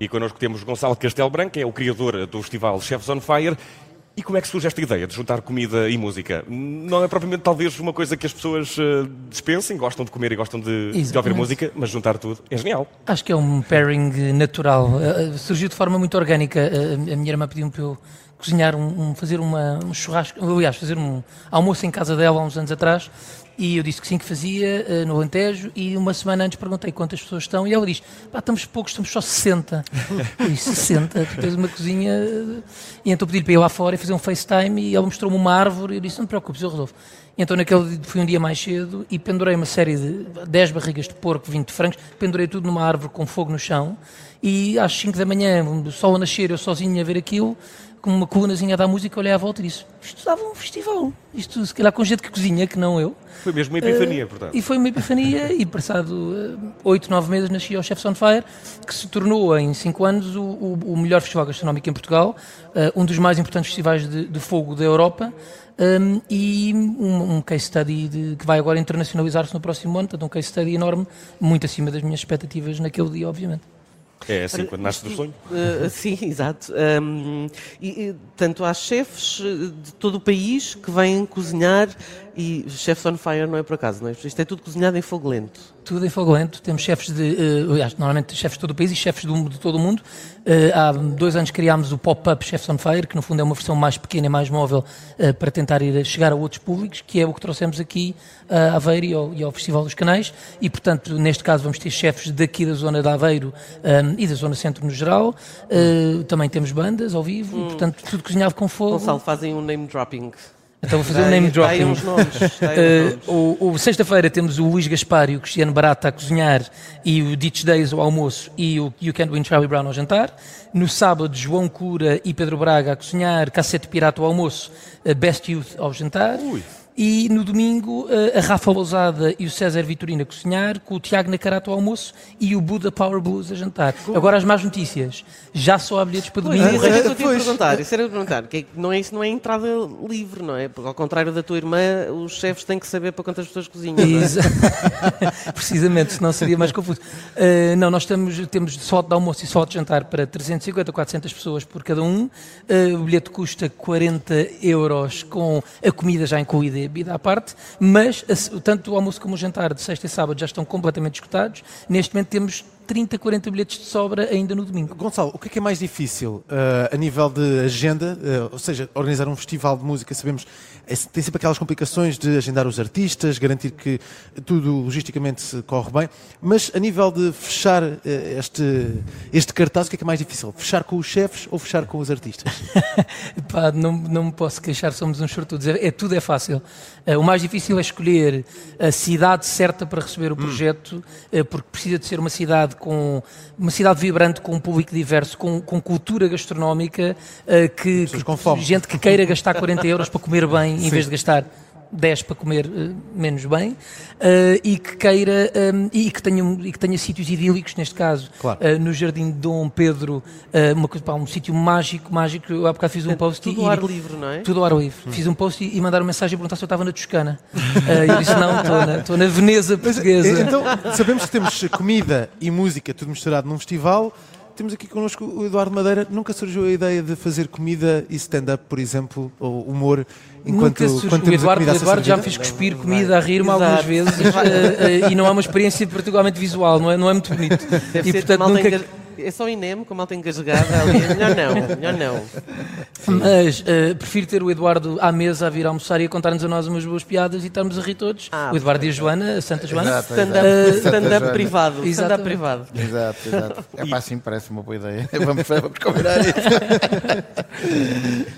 E connosco temos Gonçalo Castelo Branco, que é o criador do festival Chefs on Fire. E como é que surge esta ideia de juntar comida e música? Não é propriamente talvez uma coisa que as pessoas uh, dispensem, gostam de comer e gostam de, de, ouvir música, mas juntar tudo é genial. Acho que é um pairing natural. Uh, surgiu de forma muito orgânica. Uh, a minha irmã pediu-me para eu cozinhar, um, um fazer uma, um churrasco, aliás, fazer um almoço em casa dela há uns anos atrás e eu disse que sim, que fazia uh, no Alentejo. E uma semana antes perguntei quantas pessoas estão. E ela diz: pá, estamos poucos, estamos só 60. eu disse: 60? Tu tens uma cozinha. E então pedi-lhe para ir lá fora e fazer um FaceTime. E ela mostrou-me uma árvore. E eu disse: não te preocupes, eu resolvo. E então naquele fui um dia mais cedo e pendurei uma série de 10 barrigas de porco, 20 frangos, pendurei tudo numa árvore com fogo no chão. E às 5 da manhã, o sol a nascer, eu sozinho a ver aquilo, com uma colunazinha da música, olhei à volta e disse: Isto estava um festival. Isto, se calhar, com gente que cozinha, que não eu. Foi mesmo uma epifania, uh, portanto. E foi uma epifania, e passado oito, uh, nove meses nasci ao Chefs on Fire, que se tornou em cinco anos o, o, o melhor festival gastronómico em Portugal, uh, um dos mais importantes festivais de, de fogo da Europa. Um, e um, um, case study de, que vai agora internacionalizar-se no próximo ano, portanto um case study enorme, muito acima das minhas expectativas naquele dia, obviamente. É assim, quando nasce do sonho? Uh, sim, exato. Um, e, e, tanto há chefes de todo o país que vêm cozinhar e Chefs on Fire não é por acaso, não é? Isto é tudo cozinhado em fogo lento. Tudo em fogo lento. Temos chefes de, uh, aliás, normalmente chefes de todo o país e chefes de, de todo o mundo. Uh, há dois anos criámos o Pop-Up Chefs on Fire, que no fundo é uma versão mais pequena e mais móvel uh, para tentar ir a chegar a outros públicos, que é o que trouxemos aqui a Aveiro e ao, e ao, Festival dos Canais. E, portanto, neste caso vamos ter chefes daqui da zona de Aveiro um, e da zona centro no geral. também temos bandas ao vivo hum. e, portanto, tudo cozinhado com fogo. Gonçalo, fazem um name dropping. Então vou fazer um name dropping. Uns nomes, uh, o, o Sexta-feira temos o Luís Gaspar e o Cristiano Barata a cozinhar e o Ditch Days ao almoço e o You Can't Win Charlie Brown ao jantar. No sábado, João Cura e Pedro Braga a cozinhar, Cassete Pirata ao almoço, Best Youth ao jantar. Ui. E no domingo, eh, a Rafa Lousada e o César Vitorino a cozinhar, com o Tiago Nacarato ao almoço e o Buda Power Blues a jantar. Como? Agora as más notícias. Já só há bilhetes para domingo. Pois, é, isso era o que eu perguntar. Isso era perguntar. Que não, é, isso não é entrada livre, não é? Porque, ao contrário da tua irmã, os chefes têm que saber para quantas pessoas cozinham. É? Precisamente, senão seria mais confuso. Uh, não, nós temos, temos só de almoço e só de jantar para 350, 400 pessoas por cada um. Uh, o bilhete custa 40 euros com a comida já incluída bebida à parte, mas tanto o almoço como o jantar de sexta e sábado já estão completamente esgotados. Neste momento temos 30, 40 bilhetes de sobra ainda no domingo. Gonçalo, o que é, que é mais difícil uh, a nível de agenda? Uh, ou seja, organizar um festival de música, sabemos, é, tem sempre aquelas complicações de agendar os artistas, garantir que tudo logisticamente corre bem, mas a nível de fechar uh, este, este cartaz, o que é que é mais difícil? Fechar com os chefes ou fechar com os artistas? Pá, não, não me posso queixar, somos uns sortudos. É, é, tudo é fácil. o mais difícil é escolher a cidade certa para receber o hum. projeto, hum. porque precisa de ser uma cidade com uma cidade vibrante, com um público diverso, com, com cultura gastronómica, uh, que, que gente que queira gastar 40 euros para comer bem Sim. em vez de gastar 10 para comer uh, menos bem uh, e que queira um, e que tenha e que tenha sítios idílicos neste caso claro. uh, no Jardim de Dom Pedro uma pá, um sítio mágico mágico. Eu há bocado fiz um post tudo e, ao ar livre não é? tudo ao ar livre. Hum. fiz um post e, e mandaram mensagem a perguntar se eu estava na Toscana. Eu disse não estou na, estou na Veneza portuguesa. então sabemos que temos comida e música tudo misturado num festival temos aqui connosco o Eduardo Madeira. Nunca surgiu a ideia de fazer comida e stand-up, por exemplo, ou humor, enquanto, Nunca surgiu. O Eduardo, o Eduardo já fez cuspir comida a rir-me algumas vezes uh, uh, e não é uma experiência particularmente visual, não é, não é muito bonito. Deve e, portanto, nunca é só INEM, com a malta engasgada ali. Melhor não, melhor não. Mas uh, prefiro ter o Eduardo à mesa a vir almoçar e a contar-nos a nós umas boas piadas e estarmos a rir todos. Ah, o Eduardo e a Joana, a Santa Joana. Stand-up uh, stand privado. Stand-up privado. Exato, exato. É pá, assim parece uma boa ideia. Vamos, vamos combinar isso.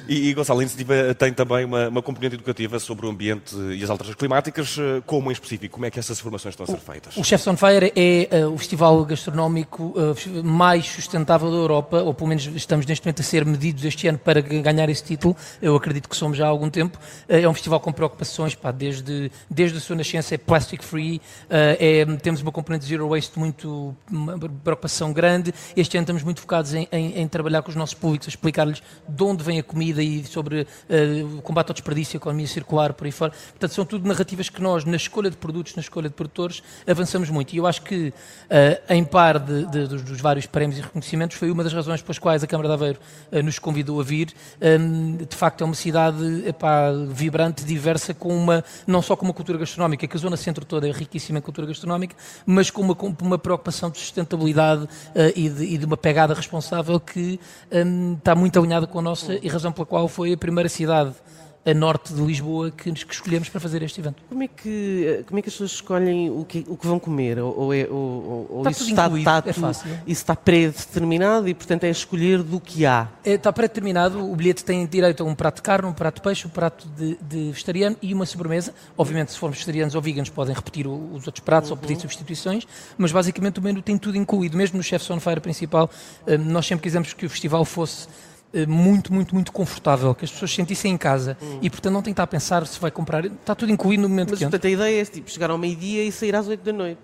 e, e Gonçalo, a iniciativa tem também uma, uma componente educativa sobre o ambiente e as alterações climáticas. Eh, como em específico? Como é que essas formações estão a ser feitas? O Chefs on Fire é uh, o festival gastronómico uh, mais mais sustentável da Europa, ou pelo menos estamos neste momento a ser medidos este ano para ganhar esse título, eu acredito que somos já há algum tempo. É um festival com preocupações, pá, desde, desde a sua nascença é plastic free, é, temos uma componente zero waste muito, uma preocupação grande. Este ano estamos muito focados em, em, em trabalhar com os nossos públicos, a explicar-lhes de onde vem a comida e sobre uh, o combate ao desperdício, a economia circular, por aí fora. Portanto, são tudo narrativas que nós, na escolha de produtos, na escolha de produtores, avançamos muito. E eu acho que, uh, em par de, de, dos, dos, vários prémios e reconhecimentos, foi uma das razões pelas quais a Câmara de Aveiro uh, nos convidou a vir. Um, de facto, é uma cidade epá, vibrante, diversa, com uma, não só com uma cultura gastronómica, que a zona centro toda é riquíssima em cultura gastronómica, mas com uma, com uma preocupação de sustentabilidade uh, e, de, e, de, uma pegada responsável que um, está muito alinhada com a nossa e razão pela qual foi a primeira cidade a norte de Lisboa que, que escolhemos para fazer este evento. Como é que, como é que as pessoas escolhem o que, o que vão comer? Ou, ou, é, ou, ou está isso, está, está, é fácil. isso está pré-determinado e, portanto, é escolher do que há? É, está pré-determinado. O bilhete tem direito a um prato de carne, um prato de peixe, um prato de, de vegetariano e uma sobremesa. Obviamente, se formos vegetarianos ou veganos, podem repetir os outros pratos uhum. ou pedir substituições, mas basicamente o menu tem tudo incluído. Mesmo no Chef's on Fire principal, eh, nós sempre quisemos que o festival fosse muito, muito, muito confortável, que as pessoas se sentissem em casa hum. e, portanto, não tem que estar a pensar se vai comprar, está tudo incluído no momento Mas, que portanto, a ideia é tipo, chegar ao meio-dia e sair às 8 da noite.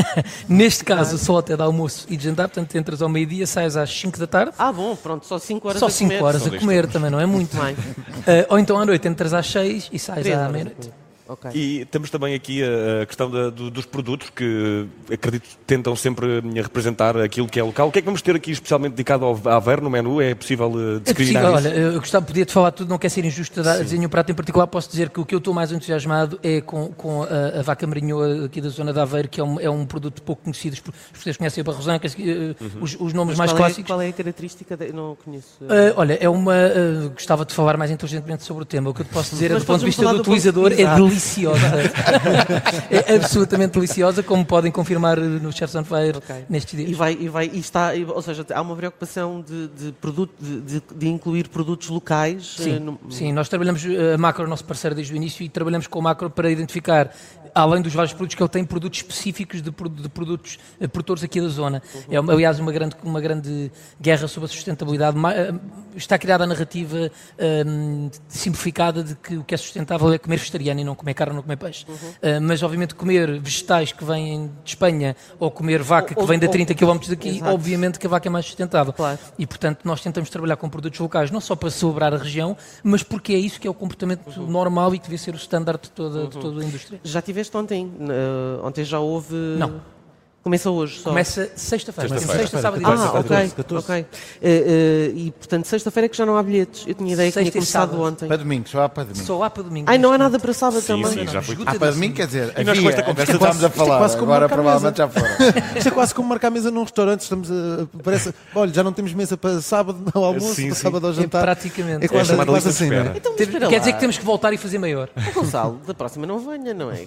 Neste caso, só até de almoço e de jantar, portanto, entras ao meio-dia, sais às 5 da tarde. Ah, bom, pronto, só 5 horas só a comer. Só 5 horas a comer também, não é muito. Uh, ou então à noite entras às 6 e sais à meia-noite. Okay. E temos também aqui a questão da, do, dos produtos que acredito tentam sempre representar aquilo que é local. O que é que vamos ter aqui especialmente dedicado ao Aveiro no menu? É possível discriminar é possível, isso? Olha, eu gostava, podia te falar tudo, não quer ser injusto a dizer nenhum prato em particular. Posso dizer que o que eu estou mais entusiasmado é com, com a, a, vaca marinhoa aqui da zona de Aveiro, que é um, é um produto pouco conhecido. As pessoas conhecem a barrosanca, uhum. os, os, nomes Mas mais qual clássicos. É, qual é a característica? De... Não conheço. Uh, olha, é uma. Uh, gostava de falar mais inteligentemente sobre o tema. O que eu te posso dizer, é, do ponto de vista do, do utilizador, é deliciosa. é absolutamente deliciosa, como podem confirmar no Chefs on Fire okay. nestes dias. E vai, e vai, e está, ou seja, há uma preocupação de, de, produto, de, de incluir produtos locais? Sim, no... sim, nós trabalhamos, a Macro é nosso parceiro desde o início, e trabalhamos com a Macro para identificar além dos vários produtos que ele tem, produtos específicos de, de produtos uh, produtores aqui da zona. Uhum. É, aliás, uma grande, uma grande guerra sobre a sustentabilidade. Uh, está criada a narrativa uh, simplificada de que o que é sustentável é comer vegetariano e não comer carne ou não comer peixe. Uhum. mas, obviamente, comer vegetais que vêm de Espanha ou comer vaca ou, que vem de 30 km daqui, exato. obviamente que a vaca é mais sustentável. Claro. E, portanto, nós tentamos trabalhar com produtos locais, não só para celebrar a região, mas porque é isso que é o comportamento uhum. normal e que devia ser o standard de toda, de toda a indústria. Já tive estiveste ontem. Uh, ontem já houve. Não. Começa hoje só? Começa sexta-feira. Sexta, sexta, sábado e Ah, ok. 14. ok. Uh, uh, e portanto, sexta-feira é que já não há bilhetes. Eu tinha ideia que tinha começado ontem. Para domingo, só há para domingo. Só há para domingo. Ai, não há nada para sábado sim, também. Sim, já foi. Há para domingo, quer dizer, e nós com esta conversa estamos a falar, é agora provavelmente já fora. Isto é quase como marcar mesa num restaurante. Estamos a, parece, olha, já não temos mesa para sábado ao almoço, sim, para sábado ao jantar. É praticamente. É quase, é quase assim, é? Então, Quer dizer que temos que voltar e fazer maior. Gonçalo, da próxima não venha, não é?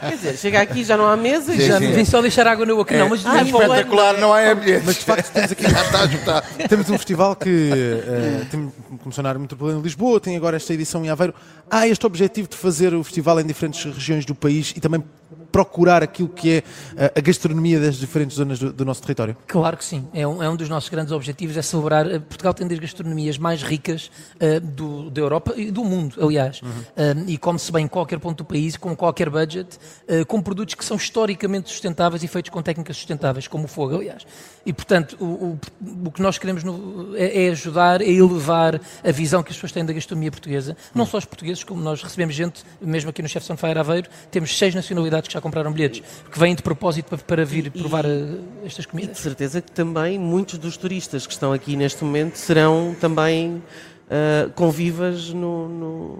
Quer dizer, chega aqui, já não há mesa e já... Vem só deixar água no não, mas ah, espetacular, não há bilhetes. Mas de facto temos aqui está temos um festival que uh, tem, começou na área metropolitana de Lisboa, tem agora esta edição em Aveiro. Há este objetivo de fazer o festival em diferentes regiões do país e também procurar aquilo que é eh, a gastronomia das diferentes zonas do, do nosso território? Claro que sim. É um, é um, dos nossos grandes objetivos, é celebrar. Eh, Portugal tem das gastronomias mais ricas uh, do, da Europa e do mundo, aliás. Uhum. Uh, e come-se bem em qualquer ponto do país, com qualquer budget, uh, com produtos que são historicamente sustentáveis e feitos com técnicas sustentáveis, como o fogo, aliás. E, portanto, o, o, o que nós queremos no, é, é, ajudar a elevar a visão que as pessoas têm da gastronomia portuguesa. Não só os portugueses, como nós recebemos gente, mesmo aqui no Chef's on Fire Aveiro, temos seis nacionalidades que já compraram bilhetes, que vêm de propósito para, para vir e, provar a, eh, estas comidas. E de certeza que também muitos dos turistas que estão aqui neste momento serão também uh, convivas no, no,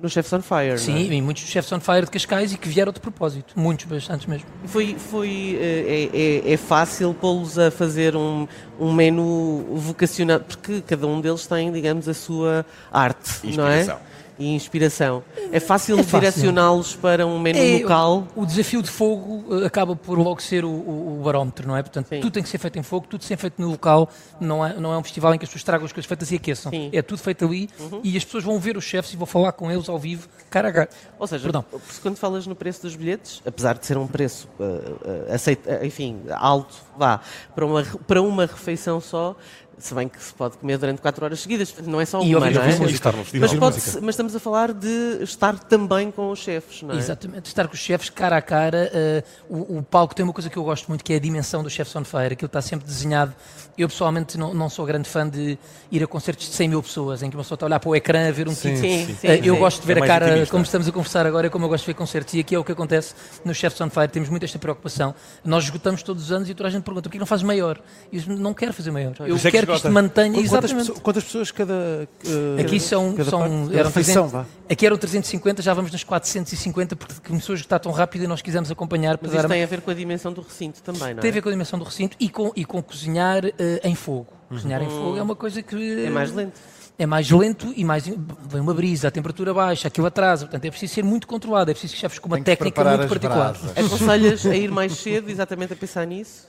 no Chef's on Fire. Sim, é? e muitos Chefs on Fire de Cascais e que vieram de propósito, muitos, bastantes mesmo. Foi, foi, eh, é, é, é fácil pô-los a fazer um, um menu vocacionado, porque cada um deles tem, digamos, a sua arte, Inspiração. não é? E inspiração. É fácil, É fácil. direcioná-los para um menu É, local. O, o desafio de fogo eh, acaba por logo ser o, o- o barómetro, não é? Portanto, Sim. tudo tem que ser feito em fogo, tudo tem feito no local, não é, não é um festival em que as pessoas tragam as coisas feitas e aqueçam. Sim. Uhum. É tudo feito ali e as pessoas vão ver os chefes e vão falar com eles ao vivo, cara a cara. Ou seja, Perdão. quando falas no preço dos bilhetes, apesar de ser um preço uh, uh, aceito- uh, enfim, alto, vá, para uma, para uma refeição só, se bem que se pode comer durante 4 horas seguidas, não é só E uma, ouvir não é? música. Mas, pode mas estamos a falar de estar também com os chefes, não é? Exatamente, estar com os chefes cara a cara. eh, o, o palco tem uma coisa que eu gosto muito, que é a dimensão dos chefes on fire. Aquilo está sempre desenhado. Eu, pessoalmente, não, não sou grande fã de ir a concertos de 100 mil pessoas, em que uma pessoa está a olhar para o ecrã a ver um título. Sim, sim, Eh, eu sim. gosto de ver É a cara, intimista. como estamos a conversar agora, é como eu gosto de ver concertos. E aqui é o que acontece nos Chefs on Fire. Temos muito esta preocupação. Nós esgotamos todos os anos e toda a gente pergunta: por que não fazes maior? E eu não quero fazer maior. Eu isso é que quero que isto mantenha. Quantas, Exatamente. pessoas, quantas pessoas cada. eh, Aqui são, cada são parte? Eram refeição, 300, vá. aqui eram 350, já vamos nas 450 porque começou a esgotar tão rápido e nós quisemos acompanhar para Mas isto tem a ver com a dimensão do recinto também, não é? tem a ver com a dimensão do recinto e com, e com cozinhar eh, em fogo. Cozinhar em fogo é uma coisa que É mais lento. é mais lento e mais vem uma brisa, a temperatura baixa, aquilo atrasa, portanto é preciso ser muito controlado, é preciso que chefes com uma técnica muito particular. Aconselhas a ir mais cedo, exatamente a pensar nisso?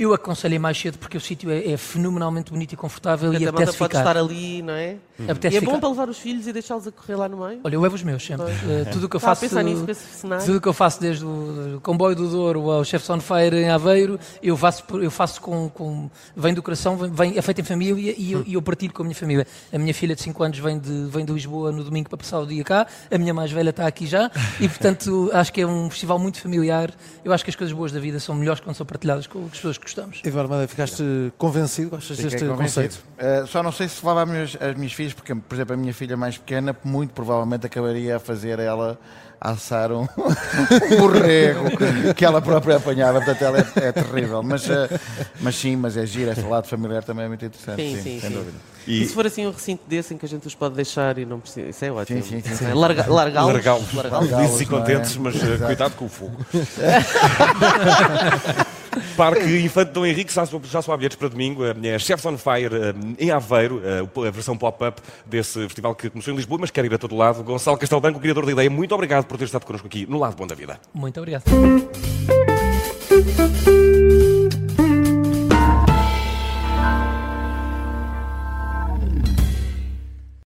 Eu aconselhei mais cedo porque o sítio é, é fenomenalmente bonito e confortável e apetece pode ficar. estar ali, não é? Apetece e é ficar. bom para levar os filhos e deixá-los a correr lá no meio? Olha, eu levo os meus sempre. Eh, tudo o que eu a faço. pensar nisso. Tudo o que eu faço desde o comboio do Douro ao Chefs on Fire em Aveiro, eu faço, eu faço com, com- vem do coração, vem, é feito em família e eu, e eu partilho com a minha família. A minha filha de 5 anos vem de, vem de Lisboa no domingo para passar o dia cá, a minha mais velha está aqui já e, portanto, acho que é um festival muito familiar. Eu acho que as coisas boas da vida são melhores quando são partilhadas com as pessoas que gostamos. Eduardo Madeira, ficaste convencido? Gostas Fiquei deste convencido. conceito? Eh, só não sei se levava as minhas, as minhas filhas, porque, por exemplo, a minha filha mais pequena, muito provavelmente acabaria a fazer ela assar um, um borrego que, ela própria apanhava, portanto ela é, é terrível. Mas, eh, mas sim, mas é giro, esse lado familiar também é muito interessante. Sim, Sim, sim, sem sim. dúvida. E... E se for assim um recinto desse em que a gente os pode deixar e não precisa. Isso é ótimo. Sim, sim, sim, é Larga- Largá-los. largá-los, largá-los. felizes e não é? contentes, mas eh, Exato. cuidado com o fogo. Parque Infante Dom Henrique, já, já só há bilhetes para domingo. É Chefs on Fire eh, em Aveiro, eh, a versão pop-up desse festival que começou em Lisboa, mas quer ir a todo lado. Gonçalo Castelbanco, o criador da ideia, muito obrigado por ter estado connosco aqui no Lado Bom da Vida. Muito obrigado.